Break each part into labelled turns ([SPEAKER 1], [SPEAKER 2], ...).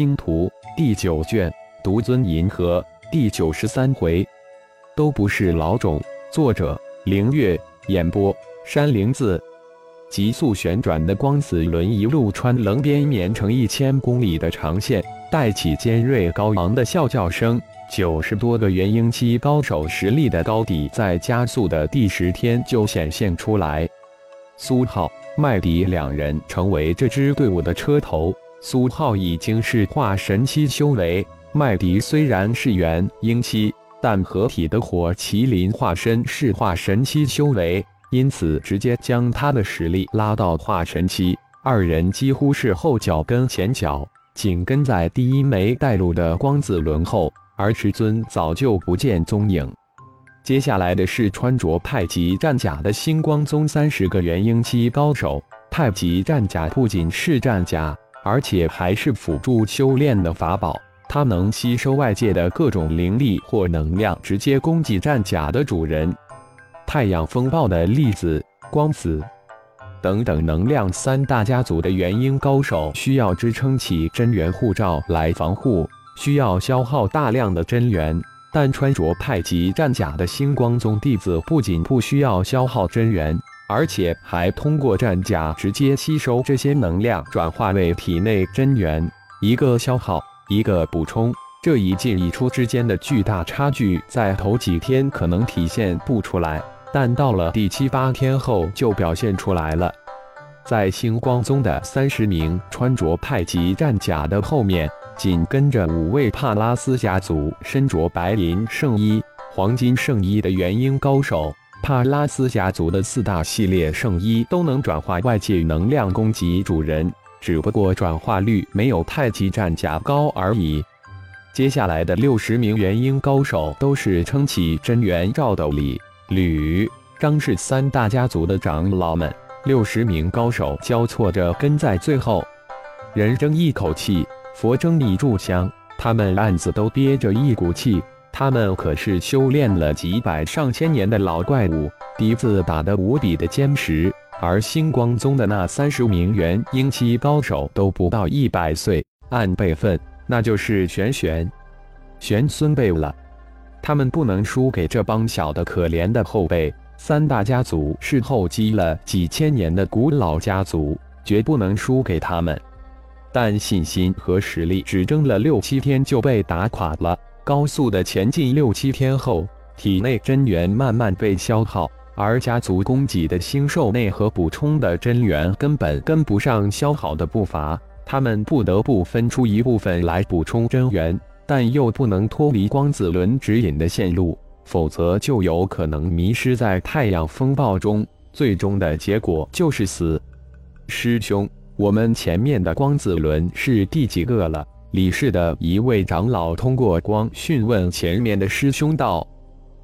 [SPEAKER 1] 星图》第九卷，独尊银河第九十三回，都不是老种。作者：凌月，演播：山灵子。急速旋转的光子轮一路穿棱边绵成一千公里的长线，带起尖锐高昂的啸叫声。九十多个元婴期高手实力的高底，在加速的第十天就显现出来。苏浩、麦迪两人成为这支队伍的车头。苏浩已经是化神期修为，麦迪虽然是元婴期，但合体的火麒麟化身是化神期修为。因此，直接将他的实力拉到化神期。二人几乎是后脚跟前脚，紧跟在第一枚带路的光子轮后，而师尊早就不见踪影。接下来的是穿着太极战甲的星光宗三十个元婴期高手。太极战甲不仅是战甲，而且还是辅助修炼的法宝，它能吸收外界的各种灵力或能量，直接攻击战甲的主人。太阳风暴的粒子、光子等等能量三大家族的元婴高手，需要支撑起真元护罩来防护，需要消耗大量的真元。但穿着太极战甲的星光宗弟子，不仅不需要消耗真元，而且还通过战甲直接吸收这些能量，转化为体内真元。一个消耗，一个补充，这一进一出之间的巨大差距，在头几天可能体现不出来。但到了第七八天后就表现出来了，在星光宗的三十名穿着太极战甲的后面，紧跟着五位帕拉斯家族身着白银圣衣、黄金圣衣的元婴高手。帕拉斯家族的四大系列圣衣都能转化外界能量攻击主人，只不过转化率没有太极战甲高而已。接下来的六十名元婴高手都是撑起真元罩斗里。吕、张氏三大家族的长老们，六十名高手交错着跟在最后。人争一口气，佛争一炷香，他们暗自都憋着一股气。他们可是修炼了几百上千年的老怪物，笛子打得无比的坚实。而星光宗的那三十名元婴期高手都不到一百岁，按辈分，那就是玄玄、玄孙辈了。他们不能输给这帮小的可怜的后辈。三大家族是厚积了几千年的古老家族，绝不能输给他们。但信心和实力只争了六七天就被打垮了。高速的前进六七天后，体内真元慢慢被消耗，而家族供给的星兽内核补充的真元根本跟不上消耗的步伐，他们不得不分出一部分来补充真元。但又不能脱离光子轮指引的线路，否则就有可能迷失在太阳风暴中，最终的结果就是死。师兄，我们前面的光子轮是第几个了？李氏的一位长老通过光讯问前面的师兄道：“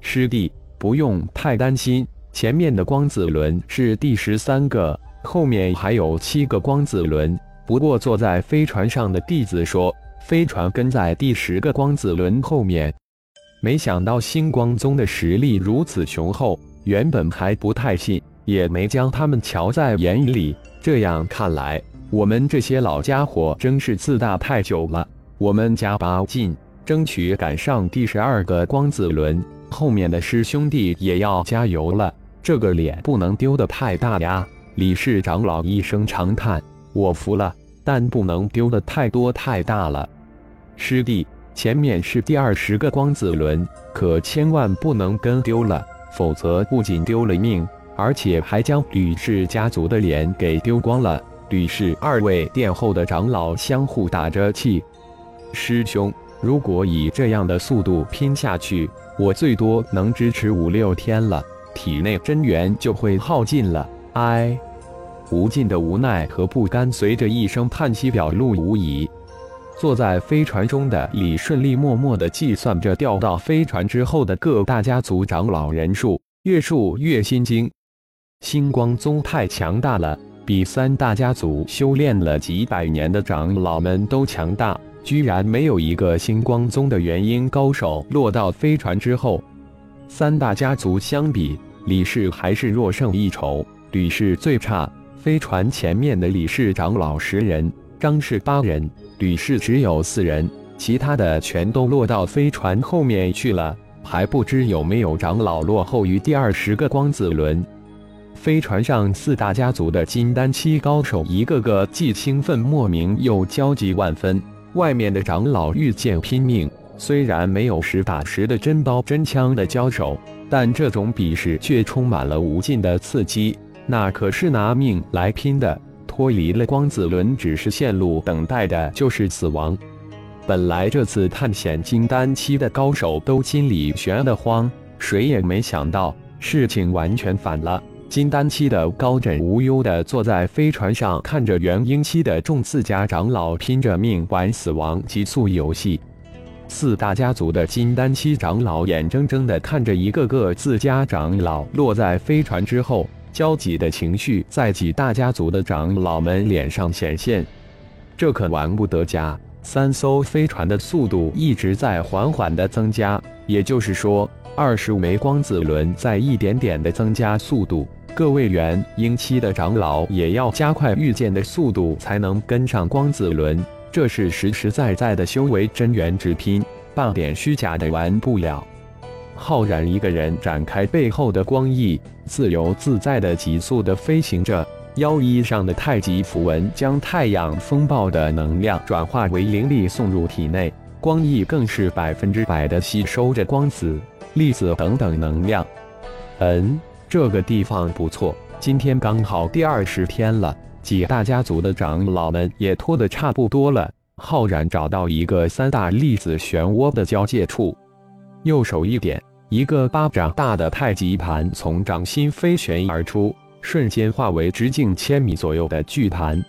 [SPEAKER 1] 师弟，不用太担心，前面的光子轮是第十三个，后面还有七个光子轮。不过坐在飞船上的弟子说。”飞船跟在第十个光子轮后面，没想到星光宗的实力如此雄厚，原本还不太信，也没将他们瞧在眼里。这样看来，我们这些老家伙真是自大太久了。我们加把劲，争取赶上第十二个光子轮。后面的师兄弟也要加油了，这个脸不能丢得太大呀！李氏长老一声长叹：“我服了，但不能丢得太多太大了。”师弟，前面是第二十个光子轮，可千万不能跟丢了，否则不仅丢了命，而且还将吕氏家族的脸给丢光了。吕氏二位殿后的长老相互打着气。师兄，如果以这样的速度拼下去，我最多能支持五六天了，体内真元就会耗尽了。唉，无尽的无奈和不甘随着一声叹息表露无遗。坐在飞船中的李顺利默默地计算着调到飞船之后的各大家族长老人数，越数越心惊。星光宗太强大了，比三大家族修炼了几百年的长老们都强大，居然没有一个星光宗的元婴高手落到飞船之后。三大家族相比，李氏还是弱胜一筹。吕氏最差，飞船前面的李氏长老十人。张氏八人，吕氏只有四人，其他的全都落到飞船后面去了，还不知有没有长老落后于第二十个光子轮。飞船上四大家族的金丹期高手，一个个既兴奋莫名，又焦急万分。外面的长老遇剑拼命，虽然没有实打实的真刀真枪的交手，但这种比试却充满了无尽的刺激。那可是拿命来拼的，脱离了光子轮，只是线路，等待的就是死亡。本来这次探险金丹期的高手都心里悬得慌，谁也没想到事情完全反了。金丹期的高枕无忧地坐在飞船上，看着元婴期的众四家长老拼着命玩死亡极速游戏。四大家族的金丹期长老眼睁睁地看着一个个自家长老落在飞船之后，焦急的情绪在几大家族的长老们脸上显现。这可玩不得家！三艘飞船的速度一直在缓缓的增加，也就是说，二十枚光子轮在一点点的增加速度。各位元婴期的长老也要加快御剑的速度，才能跟上光子轮。这是实实在在的修为真元之拼，半点虚假的玩不了。浩然一个人展开背后的光翼，自由自在的急速的飞行着。腰衣上的太极符文将太阳风暴的能量转化为灵力送入体内，光翼更是百分之百的吸收着光子、粒子等等能量。嗯。这个地方不错，今天刚好第二十天了，几大家族的长老们也拖得差不多了。浩然找到一个三大粒子漩涡的交界处，右手一点，一个巴掌大的太极盘从掌心飞旋而出，瞬间化为直径千米左右的巨盘。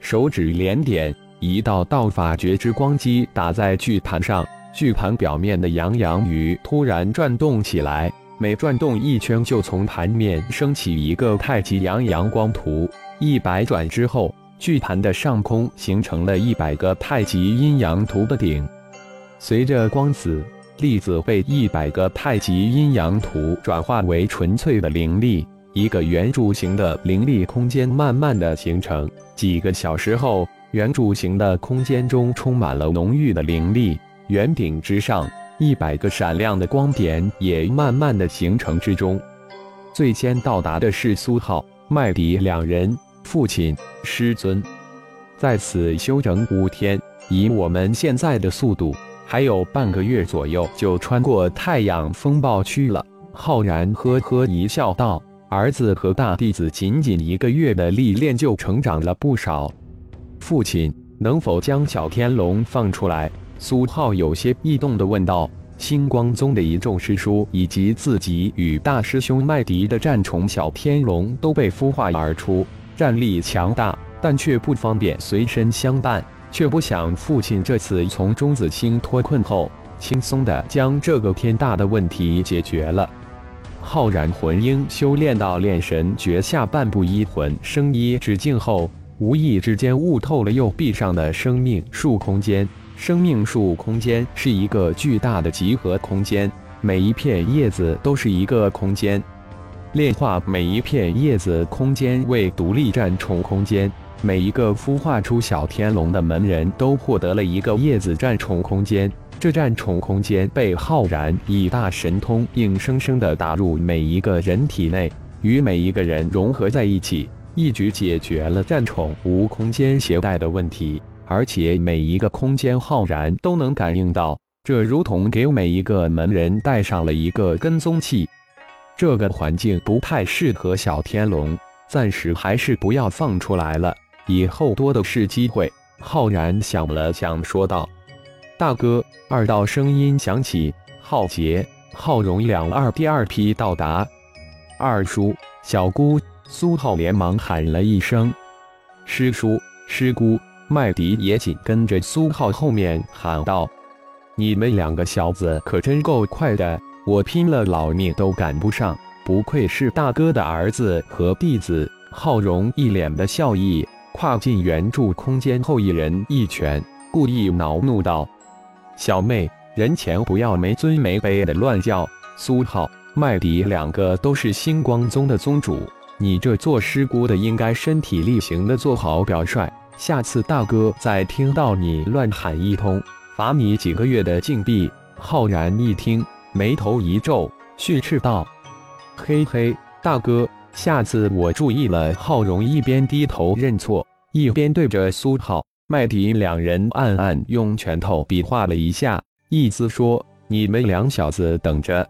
[SPEAKER 1] 手指连点，一道道法觉之光击打在巨盘上，巨盘表面的阳阳鱼突然转动起来。每转动一圈，就从盘面升起一个太极阳阳光图。一百转之后，巨盘的上空形成了一百个太极阴阳图的顶。随着光子、粒子被一百个太极阴阳图转化为纯粹的灵力，一个圆柱形的灵力空间慢慢的形成。几个小时后，圆柱形的空间中充满了浓郁的灵力。圆顶之上。一百个闪亮的光点也慢慢的形成之中。最先到达的是苏浩、麦迪两人，父亲、师尊，在此休整五天。以我们现在的速度，还有半个月左右就穿过太阳风暴区了。浩然呵呵一笑，道：“儿子和大弟子仅仅一个月的历练，就成长了不少。父亲，能否将小天龙放出来？”苏浩有些异动地问道：“星光宗的一众师叔以及自己与大师兄麦迪的战宠小天龙都被孵化而出，战力强大，但却不方便随身相伴。却不想父亲这次从中子星脱困后，轻松地将这个天大的问题解决了。”浩然魂婴修炼到炼神诀下半部一魂生一之境后，无意之间悟透了右臂上的生命树空间。生命树空间是一个巨大的集合空间，每一片叶子都是一个空间。炼化每一片叶子空间为独立战宠空间，每一个孵化出小天龙的门人都获得了一个叶子战宠空间。这战宠空间被浩然以大神通硬生生地打入每一个人体内，与每一个人融合在一起，一举解决了战宠无空间携带的问题。而且每一个空间浩然都能感应到，这如同给每一个门人带上了一个跟踪器。这个环境不太适合小天龙，暂时还是不要放出来了，以后多的是机会。浩然想了想，说道：“大哥，二道声音响起，浩杰、浩荣两二第二批到达。”二叔、小姑、苏浩连忙喊了一声：“师叔、师姑。”麦迪也紧跟着苏浩后面喊道：“你们两个小子可真够快的，我拼了老命都赶不上，不愧是大哥的儿子和弟子。”浩荣一脸的笑意，跨进圆柱空间后，一人一拳，故意恼怒道：“小妹，人前不要没尊没卑的乱叫。苏浩、麦迪两个都是星光宗的宗主，你这做师姑的应该身体力行的做好表率。”下次大哥再听到你乱喊一通，罚你几个月的禁闭。”浩然一听，眉头一皱，训斥道：“嘿嘿，大哥，下次我注意了。”浩荣一边低头认错，一边对着苏浩、麦迪两人暗暗用拳头比划了一下，意思说：“你们两小子等着。”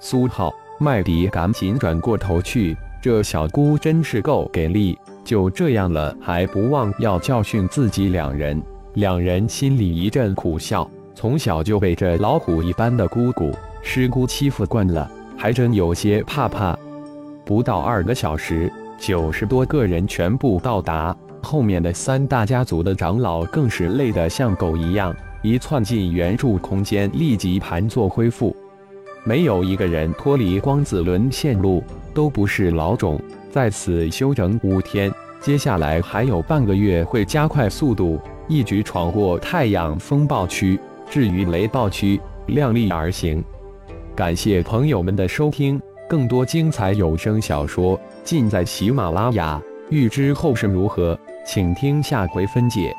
[SPEAKER 1] 苏浩、麦迪赶紧转过头去，这小姑真是够给力，就这样了还不忘要教训自己两人。两人心里一阵苦笑。从小就被这老虎一般的姑姑师姑欺负惯了，还真有些怕怕。不到二个小时，九十多个人全部到达，后面的三大家族的长老更是累得像狗一样，一窜进原著空间，立即盘坐恢复。没有一个人脱离光子轮线路，都不是老种，在此休整五天，接下来还有半个月会加快速度，一举闯过太阳风暴区。至于雷暴区，量力而行。感谢朋友们的收听，更多精彩有声小说尽在喜马拉雅。欲知后事如何，请听下回分解。